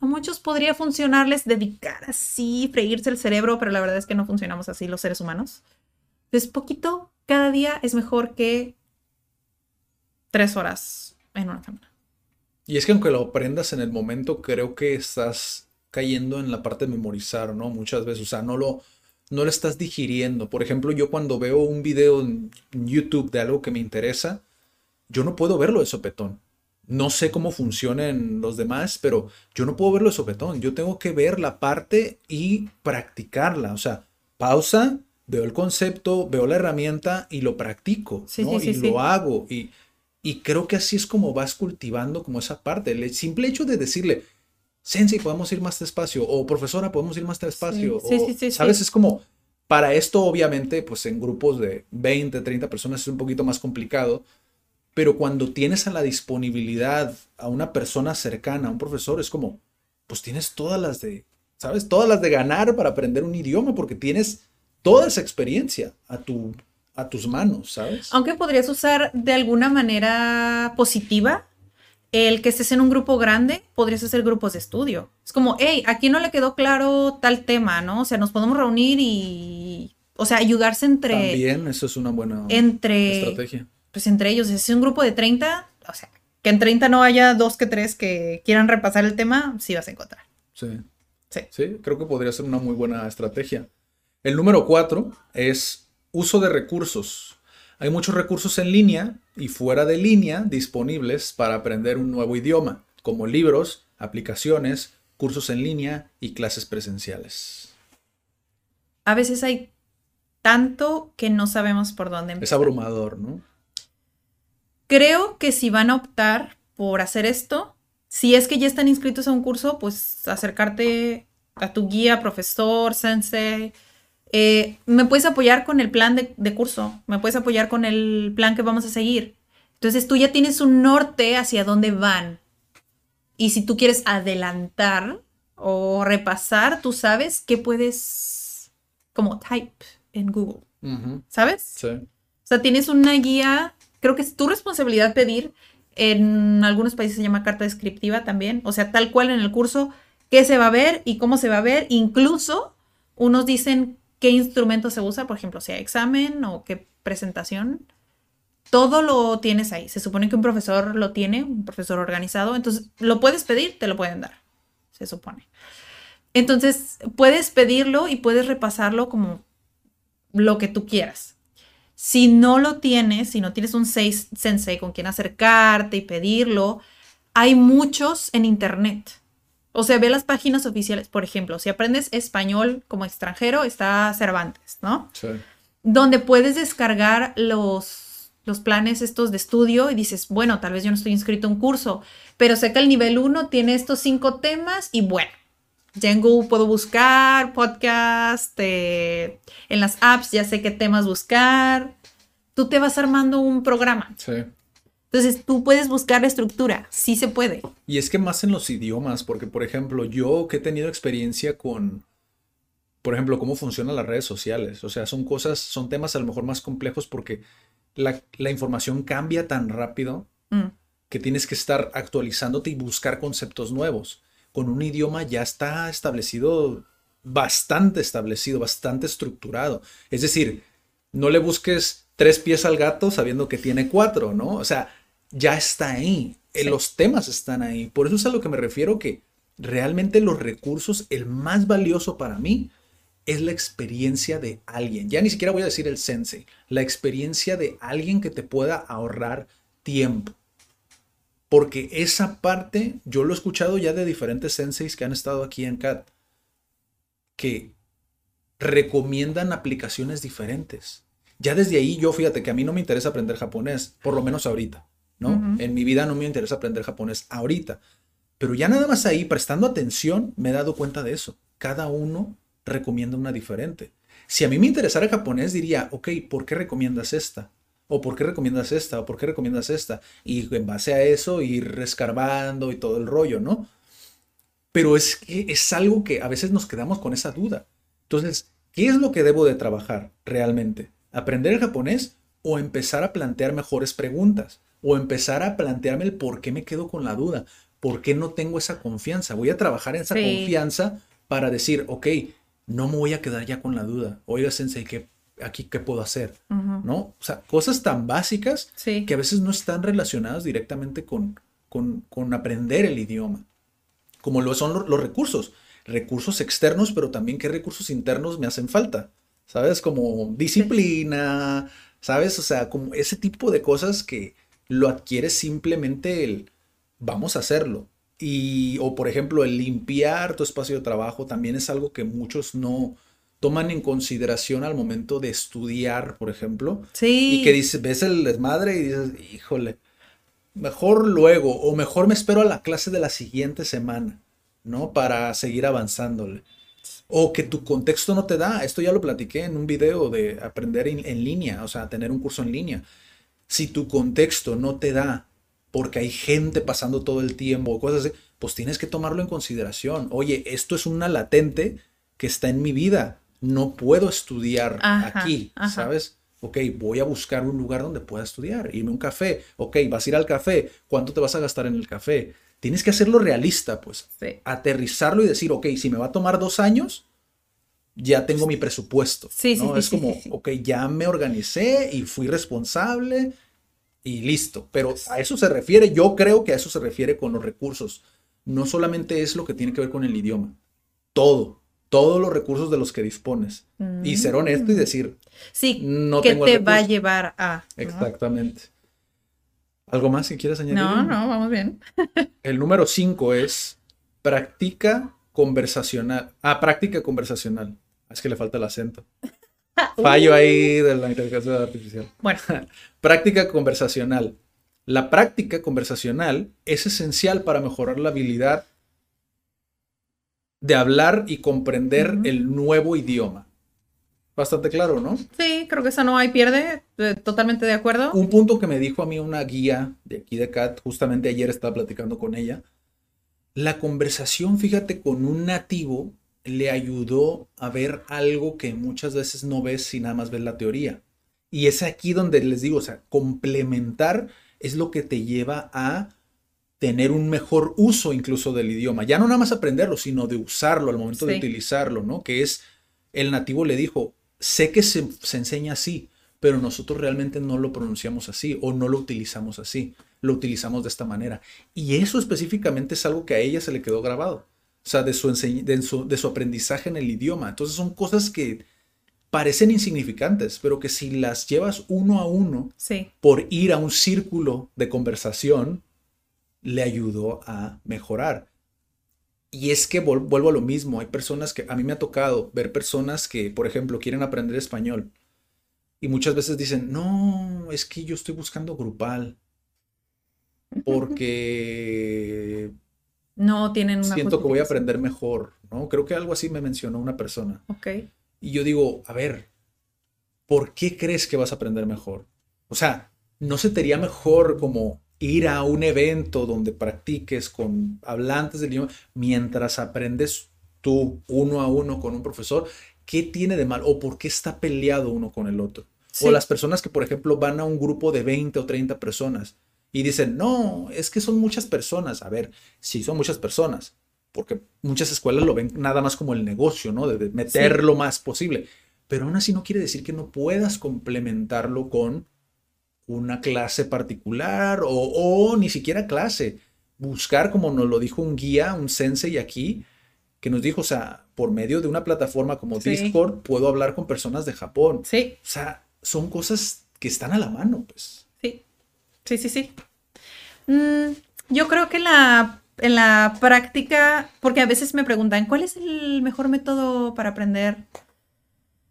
A muchos podría funcionarles dedicar así, freírse el cerebro, pero la verdad es que no funcionamos así los seres humanos. Entonces, poquito cada día es mejor que tres horas en una semana. Y es que aunque lo aprendas en el momento, creo que estás cayendo en la parte de memorizar, ¿no? Muchas veces, o sea, no lo, no lo estás digiriendo. Por ejemplo, yo cuando veo un video en YouTube de algo que me interesa, yo no puedo verlo de sopetón. No sé cómo funcionan los demás, pero yo no puedo verlo de sopetón. Yo tengo que ver la parte y practicarla. O sea, pausa, veo el concepto, veo la herramienta y lo practico, ¿no? y lo hago. Y, y, creo que así es como vas cultivando como esa parte. El simple hecho de decirle, Sensei, podemos ir más despacio, o profesora, podemos ir más despacio. O, ¿Sabes? Es como, para esto obviamente, pues en grupos de 20, 30 personas es un poquito más complicado, pero cuando tienes a la disponibilidad a una persona cercana, a un profesor, es como, pues tienes todas las de, ¿sabes? Todas las de ganar para aprender un idioma porque tienes toda esa experiencia a, tu, a tus manos, ¿sabes? Aunque podrías usar de alguna manera positiva el que estés en un grupo grande, podrías hacer grupos de estudio. Es como, hey, aquí no le quedó claro tal tema, ¿no? O sea, nos podemos reunir y, o sea, ayudarse entre... También, eso es una buena entre, estrategia. Pues entre ellos, si es un grupo de 30, o sea, que en 30 no haya dos que tres que quieran repasar el tema, sí vas a encontrar. Sí. Sí. Sí, creo que podría ser una muy buena estrategia. El número cuatro es uso de recursos. Hay muchos recursos en línea y fuera de línea disponibles para aprender un nuevo idioma, como libros, aplicaciones, cursos en línea y clases presenciales. A veces hay tanto que no sabemos por dónde Es empezar. abrumador, ¿no? Creo que si van a optar por hacer esto, si es que ya están inscritos a un curso, pues acercarte a tu guía, profesor, sensei. Eh, me puedes apoyar con el plan de, de curso, me puedes apoyar con el plan que vamos a seguir. Entonces tú ya tienes un norte hacia dónde van. Y si tú quieres adelantar o repasar, tú sabes que puedes como type en Google, ¿sabes? Sí. O sea, tienes una guía, creo que es tu responsabilidad pedir, en algunos países se llama carta descriptiva también, o sea, tal cual en el curso, qué se va a ver y cómo se va a ver, incluso unos dicen qué instrumento se usa, por ejemplo, hay examen o qué presentación, todo lo tienes ahí. Se supone que un profesor lo tiene, un profesor organizado, entonces lo puedes pedir, te lo pueden dar, se supone. Entonces, puedes pedirlo y puedes repasarlo como lo que tú quieras. Si no lo tienes, si no tienes un sensei con quien acercarte y pedirlo, hay muchos en internet. O sea, ve las páginas oficiales. Por ejemplo, si aprendes español como extranjero, está Cervantes, ¿no? Sí. Donde puedes descargar los, los planes estos de estudio y dices, bueno, tal vez yo no estoy inscrito a un curso, pero sé que el nivel 1 tiene estos cinco temas y bueno, ya en Google puedo buscar podcast, eh, en las apps ya sé qué temas buscar. Tú te vas armando un programa. Sí. Entonces tú puedes buscar la estructura, sí se puede. Y es que más en los idiomas, porque por ejemplo, yo que he tenido experiencia con, por ejemplo, cómo funcionan las redes sociales, o sea, son cosas, son temas a lo mejor más complejos porque la, la información cambia tan rápido Mm, que tienes que estar actualizándote y buscar conceptos nuevos. Con un idioma ya está establecido, bastante establecido, bastante estructurado. Es decir, no le busques tres pies al gato sabiendo que tiene cuatro, ¿no? O sea, ya está ahí. Eh, Sí. Los temas están ahí. Por eso es a lo que me refiero que realmente los recursos, el más valioso para mí es la experiencia de alguien. Ya ni siquiera voy a decir el sensei, la experiencia de alguien que te pueda ahorrar tiempo. Porque esa parte yo lo he escuchado ya de diferentes senseis que han estado aquí en CAT, que recomiendan aplicaciones diferentes. Ya desde ahí yo fíjate que a mí no me interesa aprender japonés, por lo menos ahorita, ¿no? En mi vida no me interesa aprender japonés ahorita. Pero ya nada más ahí, prestando atención, me he dado cuenta de eso. Cada uno recomienda una diferente. Si a mí me interesara el japonés, diría, ok, ¿por qué recomiendas esta? ¿O por qué recomiendas esta? ¿O por qué recomiendas esta? Y en base a eso ir rescarbando y todo el rollo, ¿no? Pero es que es algo que a veces nos quedamos con esa duda. Entonces, ¿qué es lo que debo de trabajar realmente? ¿Aprender el japonés o empezar a plantear mejores preguntas? O empezar a plantearme el por qué me quedo con la duda, por qué no tengo esa confianza. Voy a trabajar en esa Sí. confianza para decir, ok, no me voy a quedar ya con la duda. Oiga, sensei, ¿qué, aquí qué puedo hacer? ¿No? O sea, cosas tan básicas Sí. que a veces no están relacionadas directamente con, con, con aprender el idioma, como lo son lo- los recursos, recursos externos, pero también qué recursos internos me hacen falta, ¿sabes? Como disciplina, ¿sabes? O sea, como ese tipo de cosas que lo adquieres simplemente el vamos a hacerlo. Y, o por ejemplo, el limpiar tu espacio de trabajo también es algo que muchos no toman en consideración al momento de estudiar, por ejemplo. Sí. Y que dices, ves el desmadre y dices, híjole, mejor luego o mejor me espero a la clase de la siguiente semana, ¿no? Para seguir avanzándole. O que tu contexto no te da. Esto ya lo platiqué en un video de aprender en, en línea, o sea, tener un curso en línea. Si tu contexto no te da, porque hay gente pasando todo el tiempo o cosas así, pues tienes que tomarlo en consideración. Oye, esto es una latente que está en mi vida. No puedo estudiar Ajá, aquí, ajá. ¿sabes? Ok, voy a buscar un lugar donde pueda estudiar, irme a un café. Ok, vas a ir al café. ¿Cuánto te vas a gastar en el café? Tienes que hacerlo realista, pues. Sí. Aterrizarlo y decir, ok, si me va a tomar dos años, ya tengo mi presupuesto. Sí, ¿no? sí, Es sí, como, ok, ya me organicé y fui responsable y listo. Pero a eso se refiere, yo creo que a eso se refiere con los recursos. No solamente es lo que tiene que ver con el idioma, todo, todos los recursos de los que dispones. Y ser honesto y decir, Sí, No que tengo te va a llevar a. ¿no? exactamente. ¿Algo más que quieras añadir? No, no, vamos bien. *laughs* El número 5 es práctica conversacional. Ah, práctica conversacional. Es que le falta el acento. *laughs* Fallo ahí de la inteligencia artificial. Bueno, *laughs* Práctica conversacional. La práctica conversacional es esencial para mejorar la habilidad de hablar y comprender el nuevo idioma. Bastante claro, ¿no? sí, creo que esa no hay pierde. eh, Totalmente de acuerdo. Un punto que me dijo a mí una guía de aquí de CAT, justamente ayer estaba platicando con ella, la conversación, fíjate, con un nativo le ayudó a ver algo que muchas veces no ves si nada más ves la teoría. Y es aquí donde les digo, o sea, complementar es lo que te lleva a tener un mejor uso incluso del idioma. Ya no nada más aprenderlo, sino de usarlo al momento de utilizarlo, ¿no? Que es, el nativo le dijo, sé que se, se enseña así, pero nosotros realmente no lo pronunciamos así o no lo utilizamos así, lo utilizamos de esta manera. Y eso específicamente es algo que a ella se le quedó grabado, o sea, de su, de su, de su aprendizaje en el idioma. Entonces son cosas que parecen insignificantes, pero que si las llevas uno a uno Sí, por ir a un círculo de conversación, le ayudó a mejorar. Y es que vuelvo a lo mismo, hay personas que, a mí me ha tocado ver personas que, por ejemplo, quieren aprender español y muchas veces dicen, no, es que yo estoy buscando grupal porque no tienen una siento que voy a aprender mejor, ¿no? Creo que algo así me mencionó una persona. Ok. Y yo digo, a ver, ¿por qué crees que vas a aprender mejor? O sea, ¿no se te haría mejor como ir a un evento donde practiques con hablantes del idioma mientras aprendes tú uno a uno con un profesor? ¿Qué tiene de mal o por qué está peleado uno con el otro? Sí. O las personas que, por ejemplo, van a un grupo de 20 o 30 personas y dicen, no, es que son muchas personas. A ver, sí son muchas personas, porque muchas escuelas lo ven nada más como el negocio, ¿no? De, meter lo más posible. Pero aún así no quiere decir que no puedas complementarlo con una clase particular o, o ni siquiera clase. Buscar, como nos lo dijo un guía, un sensei aquí, que nos dijo, o sea, por medio de una plataforma como Sí. Discord, puedo hablar con personas de Japón. Sí, O sea, son cosas que están a la mano, pues. sí. Sí, sí, sí. Mm, yo creo que la, en la práctica, porque a veces me preguntan, ¿cuál es el mejor método para aprender?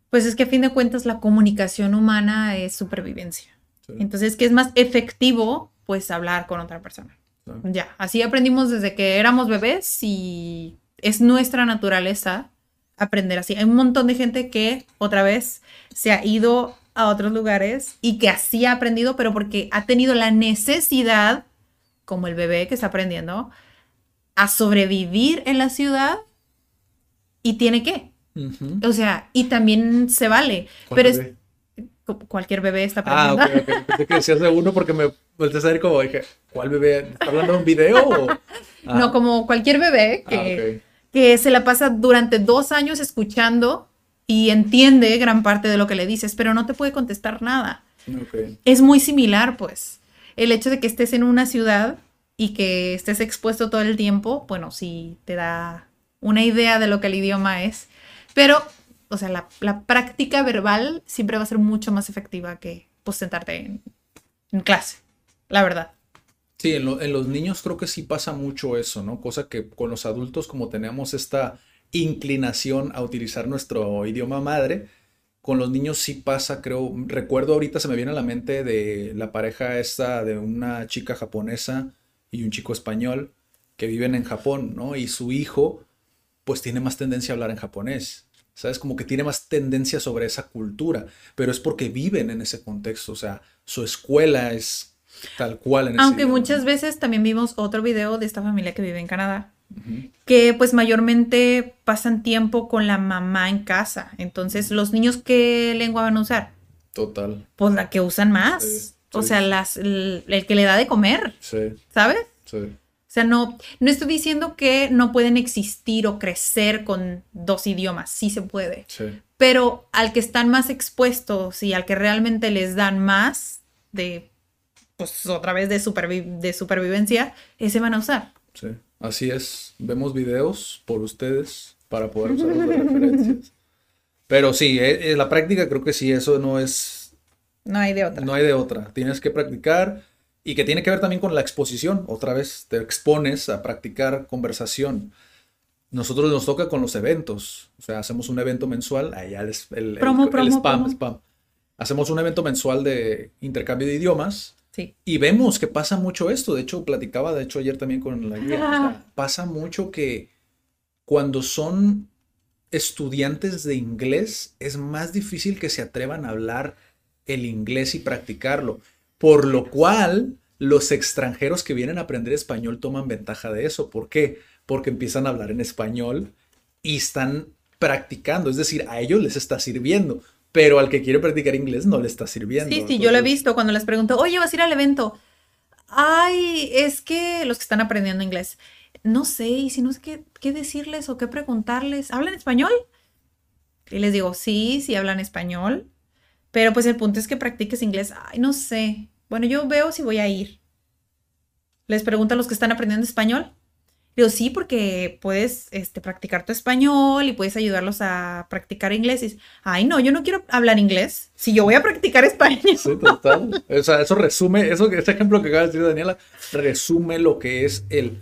Pues es que a fin de cuentas la comunicación humana es supervivencia. Sí. Entonces, ¿qué es más efectivo? Pues hablar con otra persona. Sí. Ya, así aprendimos desde que éramos bebés y es nuestra naturaleza aprender así. Hay un montón de gente que otra vez se ha ido a otros lugares y que así ha aprendido, pero porque ha tenido la necesidad, como el bebé que está aprendiendo, a sobrevivir en la ciudad y tiene que. Ujú. O sea, y también se vale. ¿Cuál Pero es, bebé? cualquier bebé está Ah, aprendiendo. ok, ok. Pensé que decías de uno porque me volteé a saber como dije, ¿cuál bebé? ¿Está hablando de un video o...? *laughs* Ah, No, como cualquier bebé que, ah, ok. que se la pasa durante dos años escuchando y entiende gran parte de lo que le dices, pero no te puede contestar nada. Ok. Es muy similar, pues. El hecho de que estés en una ciudad y que estés expuesto todo el tiempo, bueno, sí te da una idea de lo que el idioma es, pero, o sea, la, práctica verbal siempre va a ser mucho más efectiva que pues sentarte en, en clase, la verdad. Sí, en, lo- en los niños creo que sí pasa mucho eso, ¿no? Cosa que con los adultos, como tenemos esta inclinación a utilizar nuestro idioma madre, con los niños sí pasa, creo. Recuerdo ahorita se me viene a la mente de la pareja esta de una chica japonesa y un chico español que viven en Japón, ¿no? Y su hijo, pues tiene más tendencia a hablar en japonés. ¿sabes? Como que tiene más tendencia sobre esa cultura, pero es porque viven en ese contexto, o sea, su escuela es tal cual en ese Aunque idioma, muchas veces también vimos otro video de esta familia que vive en Canadá, que pues mayormente pasan tiempo con la mamá en casa. Entonces, ¿los niños qué lengua van a usar? Total, Pues la que usan más. Sí, o sea, las, el, el que le da de comer, sí, ¿sabes? sí. O sea, no, no estoy diciendo que no pueden existir o crecer con dos idiomas, sí se puede. Sí, Pero al que están más expuestos y al que realmente les dan más de, pues otra vez de, supervi- de supervivencia, ese van a usar. sí. Así es. Vemos videos por ustedes para poder usarlos de referencias. *laughs* Pero sí, eh, eh, la práctica creo que sí, eso no es, No hay de otra. no hay de otra. Tienes que practicar y que tiene que ver también con la exposición. Otra vez te expones a practicar conversación. Nosotros nos toca con los eventos. O sea, hacemos un evento mensual. Allá el, el- el- Promo, el promo, spam, promo. spam. Hacemos un evento mensual de intercambio de idiomas. Sí. Y vemos que pasa mucho esto. De hecho, platicaba, de hecho, ayer también con la guía. o sea, *laughs* pasa mucho que cuando son estudiantes de inglés, es más difícil que se atrevan a hablar el inglés y practicarlo. Por lo cual, los extranjeros que vienen a aprender español toman ventaja de eso. ¿Por qué? Porque empiezan a hablar en español y están practicando. Es decir, a ellos les está sirviendo. Pero al que quiere practicar inglés no le está sirviendo. Sí, sí, yo lo he visto cuando les pregunto, oye, ¿vas a ir al evento? Ay, es que los que están aprendiendo inglés, no sé, y si no sé qué, qué decirles o qué preguntarles, ¿hablan español? Y les digo, sí, sí hablan español, pero pues el punto es que practiques inglés. Ay, no sé. Bueno, yo veo si voy a ir. Les pregunto a los que están aprendiendo español. Digo, sí, porque puedes este, practicar tu español y puedes ayudarlos a practicar inglés. Y, Ay, no, yo no quiero hablar inglés. Si yo voy a practicar español. *laughs* Sí, total. O sea, eso resume, eso, ese ejemplo que acaba de decir Daniela, resume lo que es el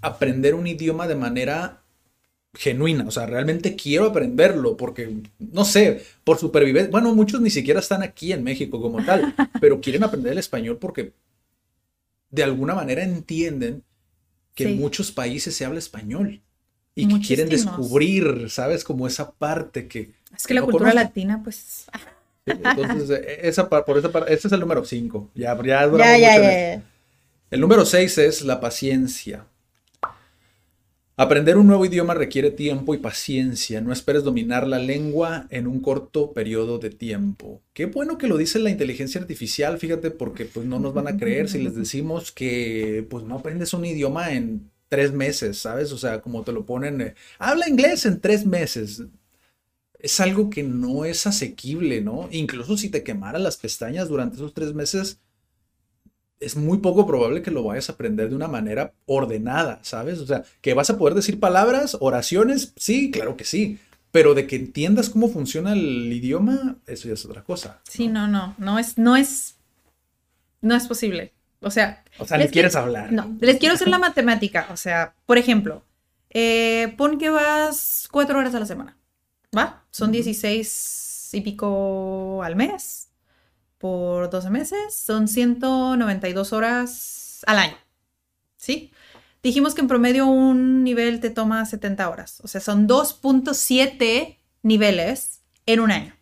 aprender un idioma de manera genuina. O sea, realmente quiero aprenderlo porque, no sé, por supervivencia. Bueno, muchos ni siquiera están aquí en México como tal, *laughs* pero quieren aprender el español porque de alguna manera entienden que en muchos países se habla español y que quieren descubrir, ¿sabes? Como esa parte que... Es que la no cultura latina, pues. Entonces, *laughs* eh, esa, por esa ese es el número 5. Ya, ya, Ya, ya. El número 6 es la paciencia. Aprender un nuevo idioma requiere tiempo y paciencia. No esperes dominar la lengua en un corto periodo de tiempo. Qué bueno que lo dice la inteligencia artificial, fíjate, porque pues no nos van a creer si les *laughs* decimos que pues no aprendes un idioma en tres meses, ¿sabes? O sea, como te lo ponen, eh, habla inglés en tres meses. Es algo que no es asequible, ¿no? Incluso si te quemaran las pestañas durante esos tres meses, es muy poco probable que lo vayas a aprender de una manera ordenada, ¿sabes? O sea, que vas a poder decir palabras, oraciones, sí, claro que sí, pero de que entiendas cómo funciona el idioma, eso ya es otra cosa. Sí, no, no, no es, no es, no es posible. O sea, O sea, les quieres hablar. No, les quiero hacer la matemática. O sea, por ejemplo, eh, pon que vas cuatro horas a la semana, ¿va? Son 16 y pico al mes. Por 12 meses son 192 horas al año, ¿sí? Dijimos que en promedio un nivel te toma 70 horas. O sea, son 2.7 niveles en un año.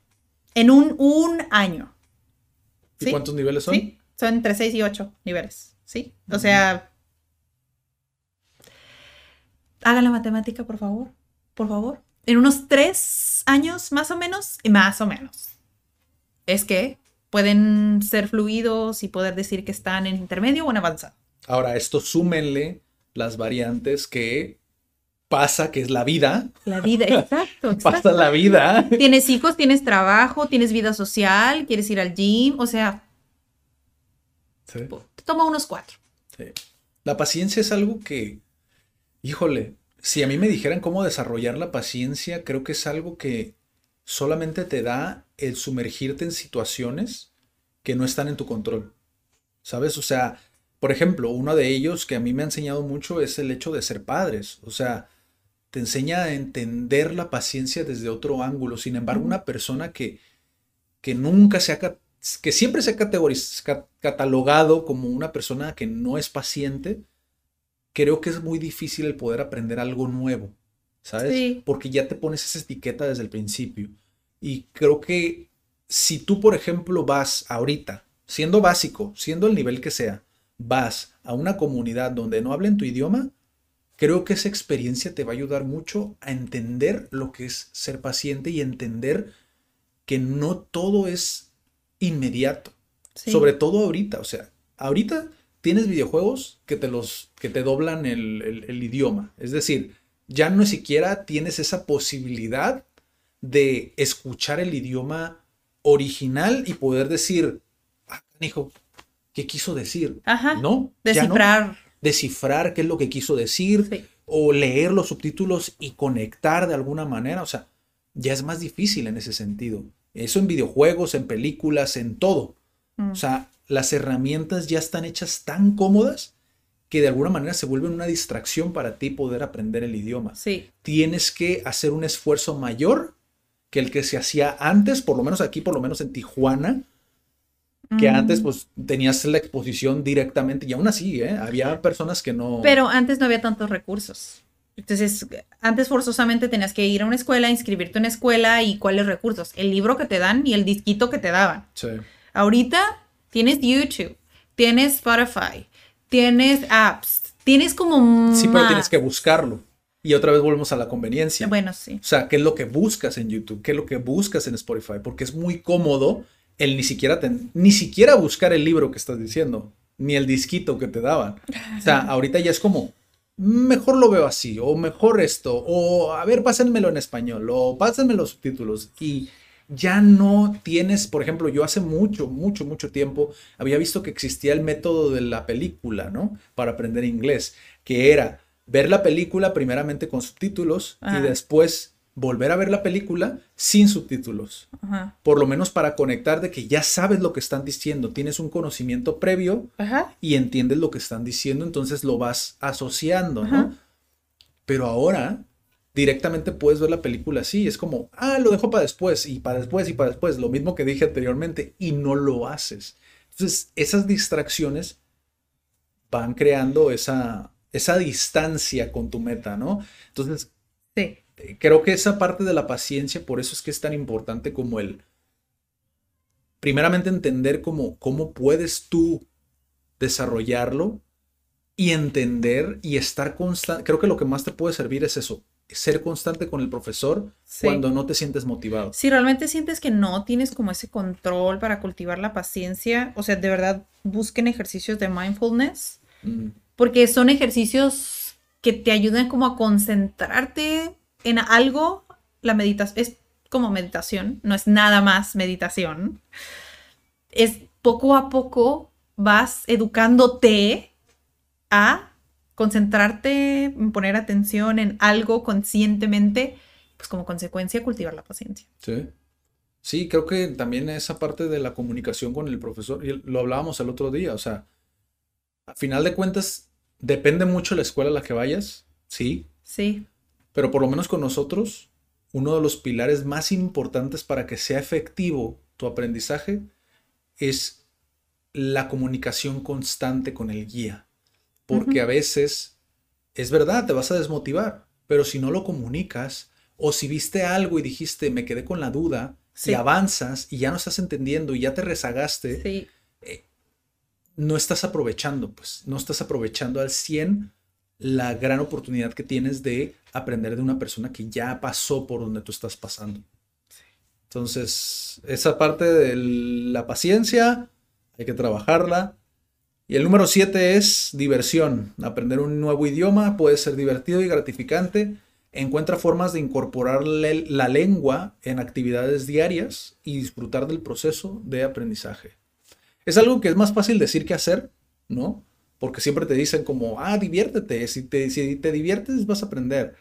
En un, un año. ¿Y ¿sí? cuántos niveles son? Sí, son entre 6 y 8 niveles, ¿sí? O sea, hagan la matemática, por favor, por favor. En unos 3 años, más o menos, y más o menos. Es que pueden ser fluidos y poder decir que están en intermedio o en avanzado. Ahora, esto súmenle las variantes que pasa, que es la vida. La vida, *laughs* exacto, Pasa exacto. la vida. Tienes hijos, tienes trabajo, tienes vida social, quieres ir al gym, o sea, Sí. toma unos cuatro. Sí. La paciencia es algo que, híjole, si a mí me dijeran cómo desarrollar la paciencia, creo que es algo que solamente te da el sumergirte en situaciones que no están en tu control. ¿Sabes? O sea, por ejemplo, uno de ellos que a mí me ha enseñado mucho es el hecho de ser padres. O sea, te enseña a entender la paciencia desde otro ángulo. Sin embargo, una persona que, que nunca se ha, que siempre se ha categoriz- catalogado como una persona que no es paciente, creo que es muy difícil el poder aprender algo nuevo. ¿Sabes? Sí. Porque ya te pones esa etiqueta desde el principio. Y creo que si tú, por ejemplo, vas ahorita, siendo básico, siendo el nivel que sea, vas a una comunidad donde no hablen tu idioma, creo que esa experiencia te va a ayudar mucho a entender lo que es ser paciente y entender que no todo es inmediato. Sí. Sobre todo ahorita, o sea, ahorita tienes videojuegos que te los que te doblan el, el- el idioma. Es decir, ya no siquiera tienes esa posibilidad de escuchar el idioma original y poder decir, ah, hijo, ¿qué quiso decir? Ajá. No. Descifrar. Descifrar qué es lo que quiso decir Sí. o leer los subtítulos y conectar de alguna manera. O sea, ya es más difícil en ese sentido. Eso en videojuegos, en películas, en todo. Mm. O sea, las herramientas ya están hechas tan cómodas que de alguna manera se vuelven una distracción para ti poder aprender el idioma. Sí. Tienes que hacer un esfuerzo mayor que el que se hacía antes, por lo menos aquí, por lo menos en Tijuana, que Mm. antes pues tenías la exposición directamente y aún así, ¿eh? Había personas que no... Pero antes no había tantos recursos. Entonces, antes forzosamente tenías que ir a una escuela, inscribirte en una escuela y cuáles recursos. El libro que te dan y el disquito que te daban. Sí. Ahorita tienes YouTube, tienes Spotify, tienes apps, tienes como Sí, pero más. tienes que buscarlo. Y otra vez volvemos a la conveniencia. Bueno, sí. O sea, ¿qué es lo que buscas en YouTube? ¿Qué es lo que buscas en Spotify? Porque es muy cómodo el ni siquiera, ten- ni siquiera buscar el libro que estás diciendo, ni el disquito que te daban. O sea, ahorita ya es como, mejor lo veo así, o mejor esto, o a ver, pásenmelo en español, o pásenme los subtítulos. Y ya no tienes, por ejemplo, yo hace mucho, mucho, mucho tiempo había visto que existía el método de la película, ¿no? Para aprender inglés, que era ver la película primeramente con subtítulos Ajá. y después volver a ver la película sin subtítulos. Ajá. Por lo menos para conectar de que ya sabes lo que están diciendo, tienes un conocimiento previo Ajá. y entiendes lo que están diciendo, entonces lo vas asociando, ¿no? Pero ahora directamente puedes ver la película así, es como, ah, lo dejo para después y para después y para después, lo mismo que dije anteriormente, y no lo haces. Entonces, esas distracciones van creando esa, esa distancia con tu meta, ¿no? Entonces, Sí. eh, creo que esa parte de la paciencia, por eso es que es tan importante como el, primeramente entender cómo, cómo puedes tú desarrollarlo y entender y estar constante. Creo que lo que más te puede servir es eso, ser constante con el profesor Sí. cuando no te sientes motivado. Si realmente sientes que no tienes como ese control para cultivar la paciencia, o sea, de verdad busquen ejercicios de mindfulness, Mm, porque son ejercicios que te ayudan como a concentrarte en algo. La meditación es como meditación, no es nada más meditación. Es poco a poco vas educándote a concentrarte, en poner atención en algo conscientemente, pues como consecuencia cultivar la paciencia. Sí. Sí, creo que también esa parte de la comunicación con el profesor, y lo hablábamos el otro día, o sea, a final de cuentas, depende mucho la escuela a la que vayas, sí, Sí, pero por lo menos con nosotros, uno de los pilares más importantes para que sea efectivo tu aprendizaje es la comunicación constante con el guía. Porque a veces, es verdad, te vas a desmotivar, pero si no lo comunicas o si viste algo y dijiste, me quedé con la duda, Sí. y avanzas y ya no estás entendiendo y ya te rezagaste, sí, no estás aprovechando, pues, no estás aprovechando al 100 la gran oportunidad que tienes de aprender de una persona que ya pasó por donde tú estás pasando. Entonces, esa parte de la paciencia, hay que trabajarla. Y el número 7 es diversión. Aprender un nuevo idioma puede ser divertido y gratificante. Encuentra formas de incorporarle la lengua en actividades diarias y disfrutar del proceso de aprendizaje. Es algo que es más fácil decir que hacer, ¿no? Porque siempre te dicen como, ah, diviértete, si te, si te diviertes vas a aprender.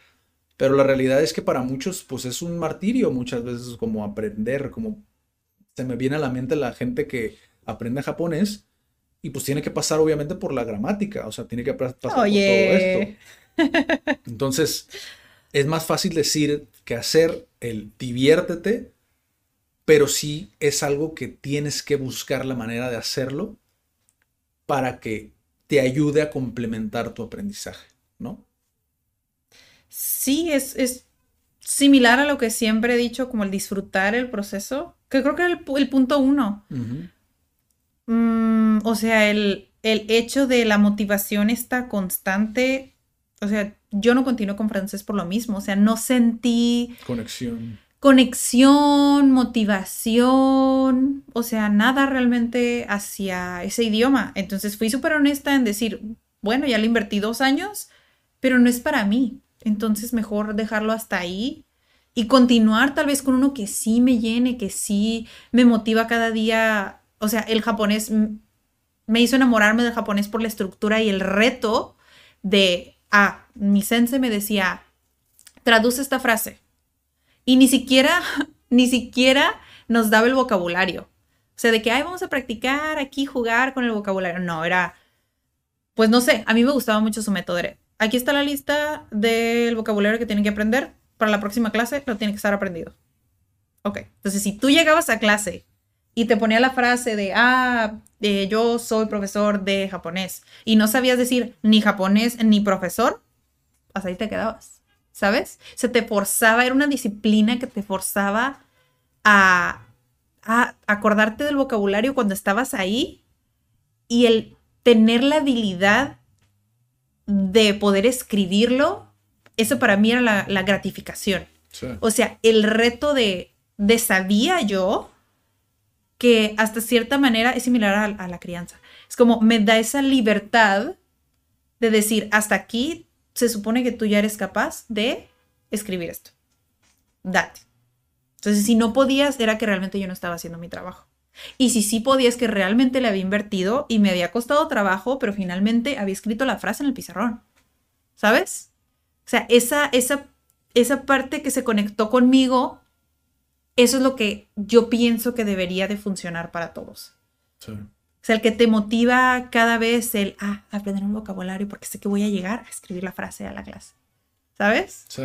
Pero la realidad es que para muchos, pues es un martirio muchas veces como aprender, como se me viene a la mente la gente que aprende japonés y pues tiene que pasar obviamente por la gramática, o sea, tiene que pa- pasar por todo esto. *laughs* Entonces, es más fácil decir que hacer el diviértete, pero sí es algo que tienes que buscar la manera de hacerlo para que te ayude a complementar tu aprendizaje, ¿no? sí, es, es similar a lo que siempre he dicho, como el disfrutar el proceso, que creo que era el, pu- el punto uno. Mm, o sea, el, el hecho de la motivación está constante. O sea, yo no continúo con francés por lo mismo. O sea, no sentí Conexión. conexión, motivación, o sea, nada realmente hacia ese idioma. Entonces fui súper honesta en decir, bueno, ya le invertí dos años, pero no es para mí. Entonces mejor dejarlo hasta ahí y continuar tal vez con uno que sí me llene, que sí me motiva cada día. O sea, el japonés me hizo enamorarme del japonés por la estructura y el reto de, ah, mi sensei me decía, traduce esta frase. Y ni siquiera, *laughs* ni siquiera nos daba el vocabulario. O sea, de que, ay, vamos a practicar aquí, jugar con el vocabulario. No, era, pues no sé, a mí me gustaba mucho su método. Aquí está la lista del vocabulario que tienen que aprender. Para la próxima clase lo tiene que estar aprendido. Ok, entonces si tú llegabas a clase y te ponía la frase de, ah, eh, yo soy profesor de japonés y no sabías decir ni japonés ni profesor, hasta ahí te quedabas, ¿sabes? Se te forzaba, era una disciplina que te forzaba a, a acordarte del vocabulario cuando estabas ahí y el tener la habilidad de poder escribirlo, eso para mí era la, la gratificación. Sí. O sea, el reto de, de sabía yo que hasta cierta manera es similar a, la crianza. Es como me da esa libertad de decir, hasta aquí se supone que tú ya eres capaz de escribir esto. Date. Entonces, si no podías, era que realmente yo no estaba haciendo mi trabajo. Y si sí podías, que realmente le había invertido y me había costado trabajo, pero finalmente había escrito la frase en el pizarrón. ¿Sabes? O sea, esa, esa, esa parte que se conectó conmigo, eso es lo que yo pienso que debería de funcionar para todos. Sí. O sea, el que te motiva cada vez el, ah, aprender un vocabulario porque sé que voy a llegar a escribir la frase a la clase. ¿Sabes? Sí.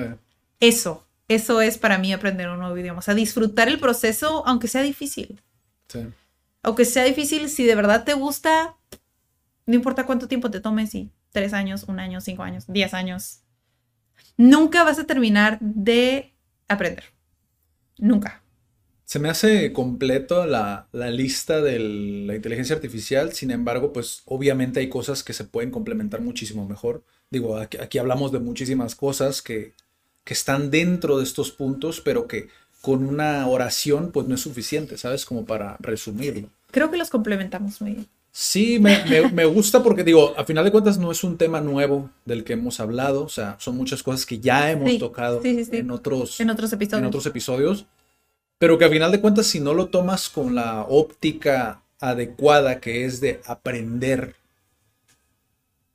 Eso, eso es para mí aprender un nuevo idioma. O sea, disfrutar el proceso aunque sea difícil. Sí. Aunque sea difícil, si de verdad te gusta, no importa cuánto tiempo te tomes, si tres años, un año, cinco años, diez años, nunca vas a terminar de aprender. Nunca. Se me hace completo la, la lista de la inteligencia artificial, sin embargo, pues obviamente hay cosas que se pueden complementar muchísimo mejor. Digo, aquí, aquí hablamos de muchísimas cosas que, que están dentro de estos puntos, pero que con una oración pues no es suficiente, ¿sabes? Como para resumirlo. Creo que los complementamos muy bien. Sí, me, me- me gusta porque digo, a final de cuentas no es un tema nuevo del que hemos hablado, o sea, son muchas cosas que ya hemos Sí, tocado sí, sí, sí. en otros, En otros episodios. en otros episodios, pero que a final de cuentas si no lo tomas con la óptica adecuada que es de aprender,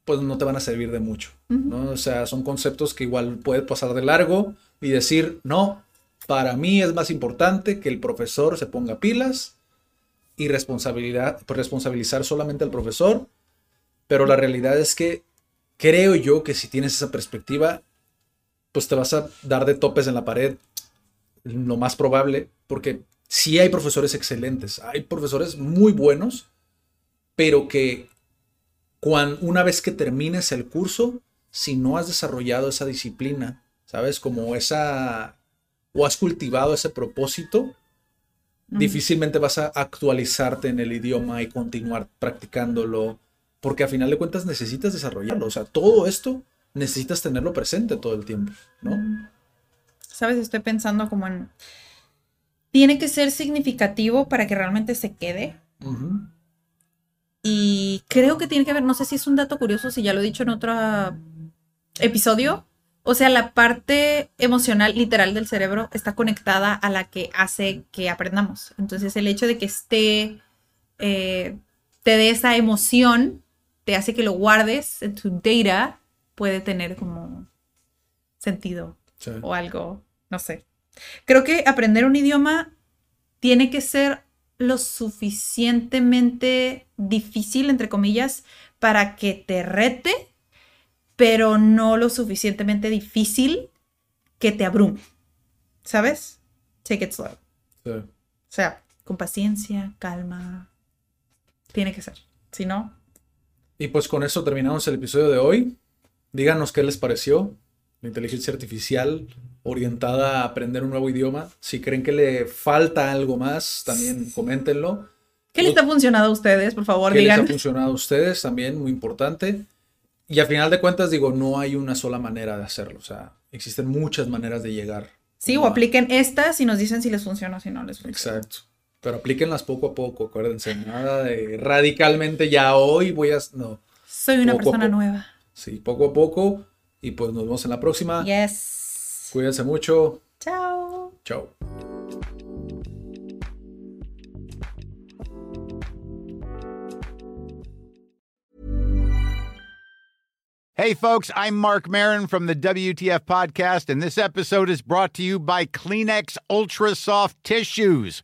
pues no te van a servir de mucho, ¿no? O sea, son conceptos que igual puedes pasar de largo y decir, no, para mí es más importante que el profesor se ponga pilas y responsabilidad, pues, responsabilizar solamente al profesor, pero la realidad es que creo yo que si tienes esa perspectiva, pues te vas a dar de topes en la pared, lo más probable, porque sí hay profesores excelentes, hay profesores muy buenos, pero que cuan- una vez que termines el curso, si no has desarrollado esa disciplina, ¿sabes? Como esa, o has cultivado ese propósito, difícilmente vas a actualizarte en el idioma y continuar practicándolo, porque a final de cuentas necesitas desarrollarlo. O sea, todo esto necesitas tenerlo presente todo el tiempo, ¿no? ¿Sabes? Estoy pensando como en... Tiene que ser significativo para que realmente se quede. Y creo que tiene que ver, no sé si es un dato curioso, si ya lo he dicho en otro episodio. O sea, la parte emocional literal del cerebro está conectada a la que hace que aprendamos. Entonces, el hecho de que esté, eh, te dé esa emoción, te hace que lo guardes en tu data, puede tener como sentido Sí. o algo, no sé. Creo que aprender un idioma tiene que ser lo suficientemente difícil, entre comillas, para que te rete, pero no lo suficientemente difícil que te abrume. ¿Sabes? Take it slow. Sí. O sea, con paciencia, calma. Tiene que ser. Si no, Y pues con eso terminamos el episodio de hoy. Díganos qué les pareció. La inteligencia artificial orientada a aprender un nuevo idioma. Si creen que le falta algo más, también coméntenlo. ¿Qué les ha funcionado a ustedes? Por favor, ¿Qué digan. les ha funcionado a ustedes? También muy importante. Y al final de cuentas, digo, no hay una sola manera de hacerlo. O sea, existen muchas maneras de llegar. Sí, o apliquen estas y nos dicen si les funciona o si no les funciona. Exacto. Pero aplíquenlas poco a poco, acuérdense. Nada de radicalmente ya hoy voy a. No. Soy una Poco a persona nueva. Sí, poco a poco. Y pues nos vemos en la próxima. Yes. Cuídense mucho. Chao. Chao. Hey, folks, I'm Mark Marin from the WTF Podcast, and this episode is brought to you by Kleenex Ultra Soft Tissues,